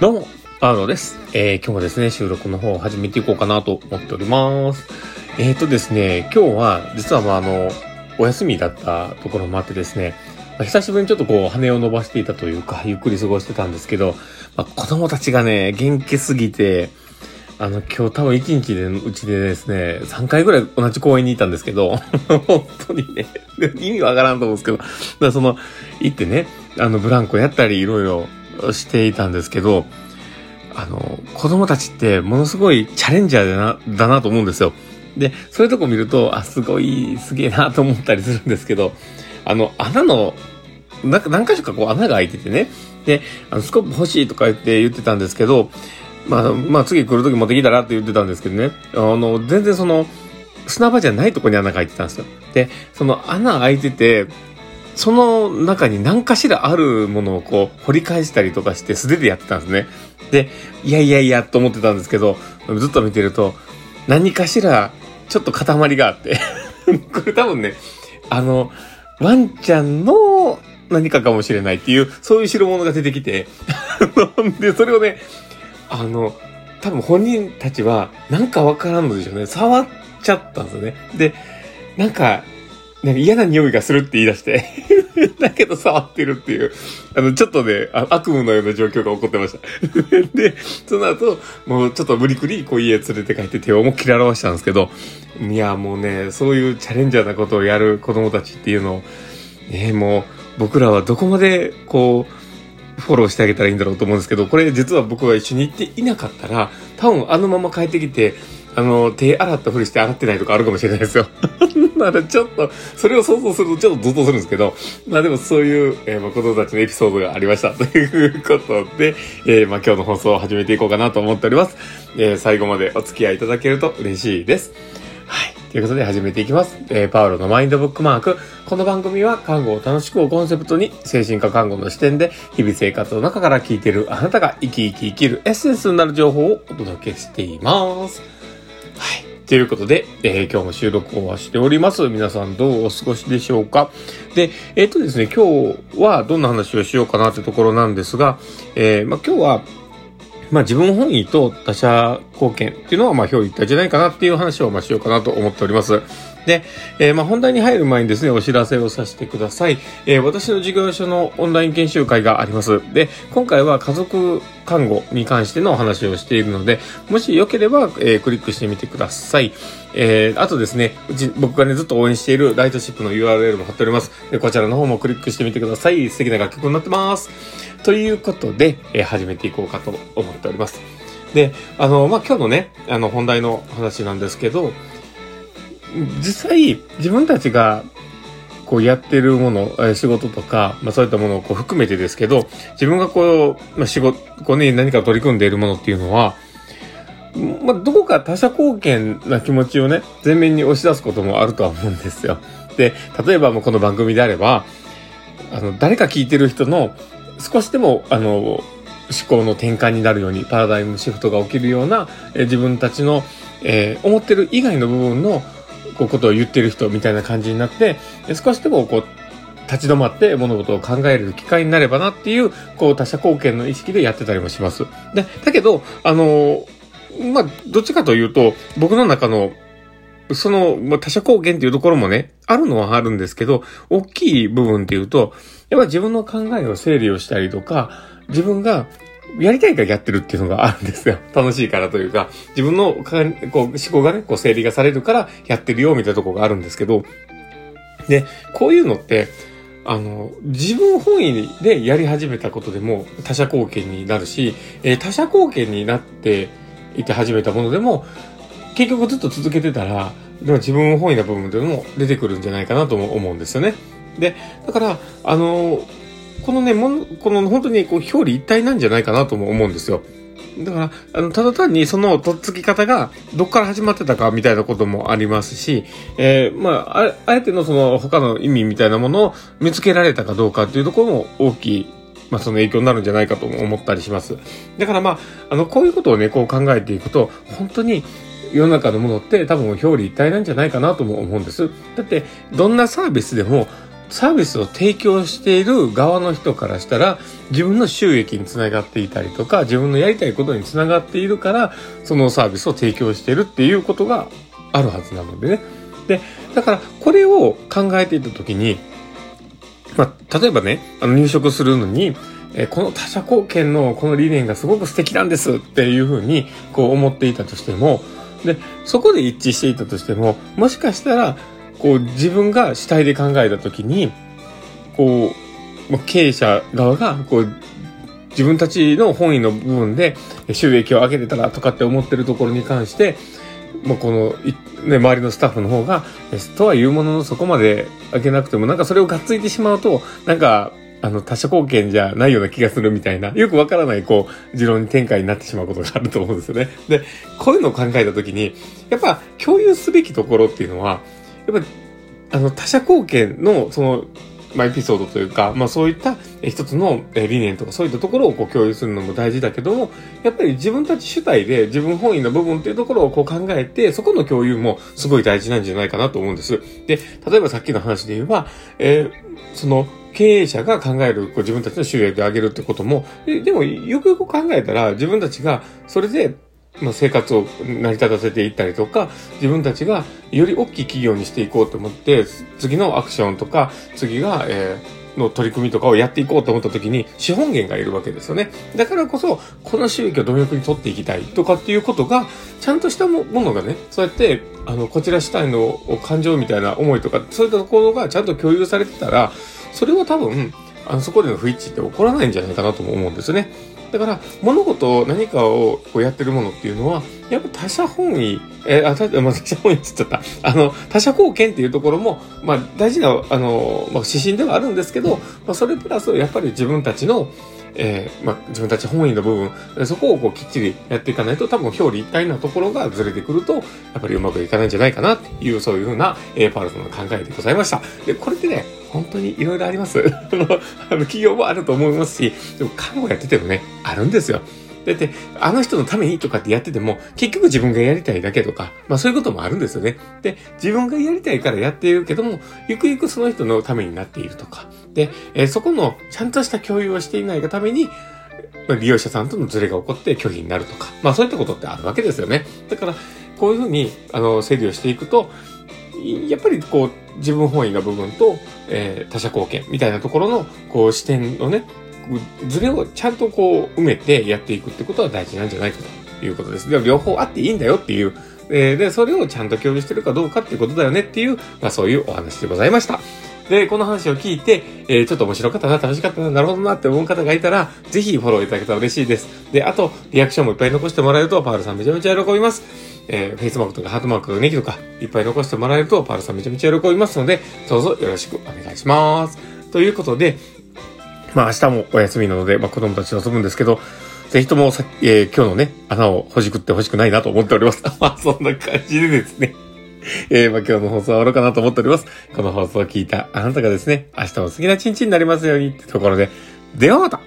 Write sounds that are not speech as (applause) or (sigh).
どうも、アーノです。えー、今日もですね、収録の方を始めていこうかなと思っております。えーとですね、今日は、実はまああの、お休みだったところもあってですね、まあ久しぶりにちょっとこう、羽を伸ばしていたというか、ゆっくり過ごしてたんですけど、まあ、子供たちがね、元気すぎて、あの、今日多分一日で、うちでですね、3回ぐらい同じ公園にいたんですけど、(laughs) 本当にね、意味わからんと思うんですけど、だその、行ってね、あの、ブランコやったり、いろいろしていたんですけど、あの、子供たちってものすごいチャレンジャーだな、だなと思うんですよ。で、そういうとこ見ると、あ、すごい、すげえなと思ったりするんですけど、あの、穴の、なんか何箇所かこう穴が開いててね、で、あの、スコープ欲しいとか言って言ってたんですけど、まあ、まあ、次来る時持ってきたらって言ってたんですけどね、あの、全然その、砂場じゃないとこに穴が開いてたんですよ。で、その穴開いてて、その中に何かしらあるものをこう掘り返したりとかして素手でやってたんですね。で、いやいやいやと思ってたんですけど、ずっと見てると何かしらちょっと塊があって、(laughs) これ多分ね、あの、ワンちゃんの何かかもしれないっていう、そういう代物が出てきて、(laughs) で、それをね、あの、多分本人たちはなんかわからんのでしょうね。触っちゃったんですよね。で、なんか、なんか嫌な匂いがするって言い出して (laughs) だけど触ってるっていう、あの、ちょっとね、悪夢のような状況が起こってました (laughs) で、その後、もうちょっと無理くり、こう家連れて帰って手を思いっきり表したんですけど、いや、もうね、そういうチャレンジャーなことをやる子供たちっていうのを、ね、もう、僕らはどこまで、こう、フォローしてあげたらいいんだろうと思うんですけど、これ実は僕が一緒に行っていなかったら、多分あのまま帰ってきて、あの、手洗ったふりして洗ってないとかあるかもしれないですよ。(laughs) なのでちょっと、それを想像するとちょっとゾッとするんですけど、まあでもそういう、えー、ま子供たちのエピソードがありました。ということで、(laughs) えー、まあ今日の放送を始めていこうかなと思っております。えー、最後までお付き合いいただけると嬉しいです。はい。ということで始めていきます。えー、パウロのマインドブックマーク。この番組は看護を楽しくをコンセプトに精神科看護の視点で日々生活の中から聞いているあなたが生き生き生きるエッセンスになる情報をお届けしています。はい。ということで、えー今日も収録をしております。皆さんどうお過ごしでしょうか？で、えっ、とですね、今日はどんな話をしようかなってところなんですが、えーまあ今日は、まあ自分本位と他者貢献っていうのはまあ表裏一体じゃないかなっていう話をまあしようかなと思っております。で、えーまあ本題に入る前にですね、お知らせをさせてください。えー私の事業所のオンライン研修会があります。で、今回は家族看護に関してのお話をしているので、もしよければ、えークリックしてみてください。えーあとですね、うち、僕がね、ずっと応援しているライトシップの URL も貼っております。で、こちらの方もクリックしてみてください。素敵な楽曲になってます。ということで、えー始めていこうかと思っております。で、あの、まあ、今日のね、あの、本題の話なんですけど、実際、自分たちが、こうやってるもの、仕事とか、まあそういったものをこう含めてですけど、自分がこう、まあ仕事、こうね、何か取り組んでいるものっていうのは、まあどこか他者貢献な気持ちをね、前面に押し出すこともあるとは思うんですよ。で、例えばもうこの番組であれば、あの、誰か聞いてる人の少しでも、あの、思考の転換になるように、パラダイムシフトが起きるような、え自分たちの、えー思ってる以外の部分の、こう、ことを言ってる人みたいな感じになって、少しでも、こう、立ち止まって物事を考える機会になればなっていう、こう、他者貢献の意識でやってたりもします。で、だけど、あのまあ、どっちかというと、僕の中の、その、まあ、他者貢献っていうところもね、あるのはあるんですけど、大きい部分っていうと、やっぱ自分の考えを整理をしたりとか、自分がやりたいからやってるっていうのがあるんですよ。楽しいからというか、自分のかこう思考がね、こう整理がされるからやってるよみたいなとこがあるんですけど、で、こういうのって、あの、自分本位でやり始めたことでも他者貢献になるし、えー他者貢献になっていて始めたものでも、結局ずっと続けてたら、でも自分本位な部分でも出てくるんじゃないかなとも思うんですよね。で、だから、あの、このね、もんこの本当にこう表裏一体なんじゃないかなとも思うんですよ。だから、あの、ただ単にそのとっつき方がどっから始まってたかみたいなこともありますし、えーまあ、ああえてのその他の意味みたいなものを見つけられたかどうかっていうところも大きい、まあ、その影響になるんじゃないかとも思ったりします。だからまあ、あの、こういうことをね、こう考えていくと、本当に世の中のものって多分表裏一体なんじゃないかなとも思うんです。だって、どんなサービスでも、サービスを提供している側の人からしたら、自分の収益につながっていたりとか、自分のやりたいことにつながっているから、そのサービスを提供しているっていうことがあるはずなのでね。で、だから、これを考えていたときに、まあ、例えばね、あの入職するのに、えこの他者貢献のこの理念がすごく素敵なんですっていうふうにこう思っていたとしても、で、そこで一致していたとしても、もしかしたら、こう自分が主体で考えたときに、こう、経営者側が、こう、自分たちの本意の部分で収益を上げれたらとかって思ってるところに関して、もうこの、ね、周りのスタッフの方が、とは言うもののそこまで上げなくても、なんかそれをがっついてしまうと、なんか、あの、他者貢献じゃないような気がするみたいな、よくわからない、こう、持論展開になってしまうことがあると思うんですよね。で、こういうのを考えたときに、やっぱ共有すべきところっていうのは、やっぱり、あの、他者貢献の、その、まあ、エピソードというか、まあ、そういった一つの理念とかそういったところをこう共有するのも大事だけども、やっぱり自分たち主体で自分本位の部分っていうところをこう考えて、そこの共有もすごい大事なんじゃないかなと思うんです。で、例えばさっきの話で言えば、えー、その、経営者が考えるこう自分たちの収益を上げるってことも、でもよくよく考えたら自分たちがそれでまあ、生活を成り立たせていったりとか、自分たちがより大きい企業にしていこうと思って、次のアクションとか、次が、えー、の取り組みとかをやっていこうと思った時に資本源がいるわけですよね。だからこそ、この収益を貪欲に取っていきたいとかっていうことが、ちゃんとしたものがね、そうやって、あの、こちら主体の感情みたいな思いとか、そういったところがちゃんと共有されてたら、それは多分、あの、そこでの不一致って起こらないんじゃないかなとも思うんですね。だから、物事、何かをこうやってるものっていうのは、やっぱ他者本位、えー、あ、た、(laughs) まあ、他者本位って言っちゃった。あの、他者貢献っていうところも、まあ、大事な、あの、まあ、指針ではあるんですけど、まあ、それプラス、やっぱり自分たちの、えー、まあ、自分たち本位の部分、そこをこうきっちりやっていかないと、多分表裏一体なところがずれてくると、やっぱりうまくいかないんじゃないかなっていう、そういうふうな、えー、パールさんの考えでございました。で、これってね、本当にいろいろあります。(laughs) あの、企業もあると思いますし、でも看護やっててもね、あるんですよ。だって、あの人のためにとかってやってても、結局自分がやりたいだけとか、まあそういうこともあるんですよね。で、自分がやりたいからやっているけども、ゆくゆくその人のためになっているとか。で、えー、そこのちゃんとした共有をしていないがために、ま利用者さんとのズレが起こって拒否になるとか、まあそういったことってあるわけですよね。だから、こういうふうに、あの、整理をしていくと、やっぱりこう、自分本位な部分と、えー、他者貢献みたいなところの、こう、視点のね、ズレをちゃんとこう、埋めてやっていくってことは大事なんじゃないかということです。でも両方あっていいんだよっていう、えー、で、それをちゃんと共有してるかどうかっていうことだよねっていう、まあそういうお話でございました。で、この話を聞いて、えー、ちょっと面白かったな、楽しかったな、なるほどなって思う方がいたら、ぜひフォローいただけたら嬉しいです。で、あと、リアクションもいっぱい残してもらえると、パールさんめちゃめちゃ喜びます。えー、フェイスマークとかハートマーク、ネギとか、いっぱい残してもらえると、パールさんめちゃめちゃ喜びますので、どうぞよろしくお願いします。ということで、まあ明日もお休みなので、まあ子供たち遊ぶんですけど、ぜひともさ、えー、今日のね、穴をほじくってほしくないなと思っております。(laughs) まあそんな感じでですね。えー、まあ今日の放送は終わろうかなと思っております。この放送を聞いたあなたがですね、明日も好きな一日になりますようにってところで、ではまた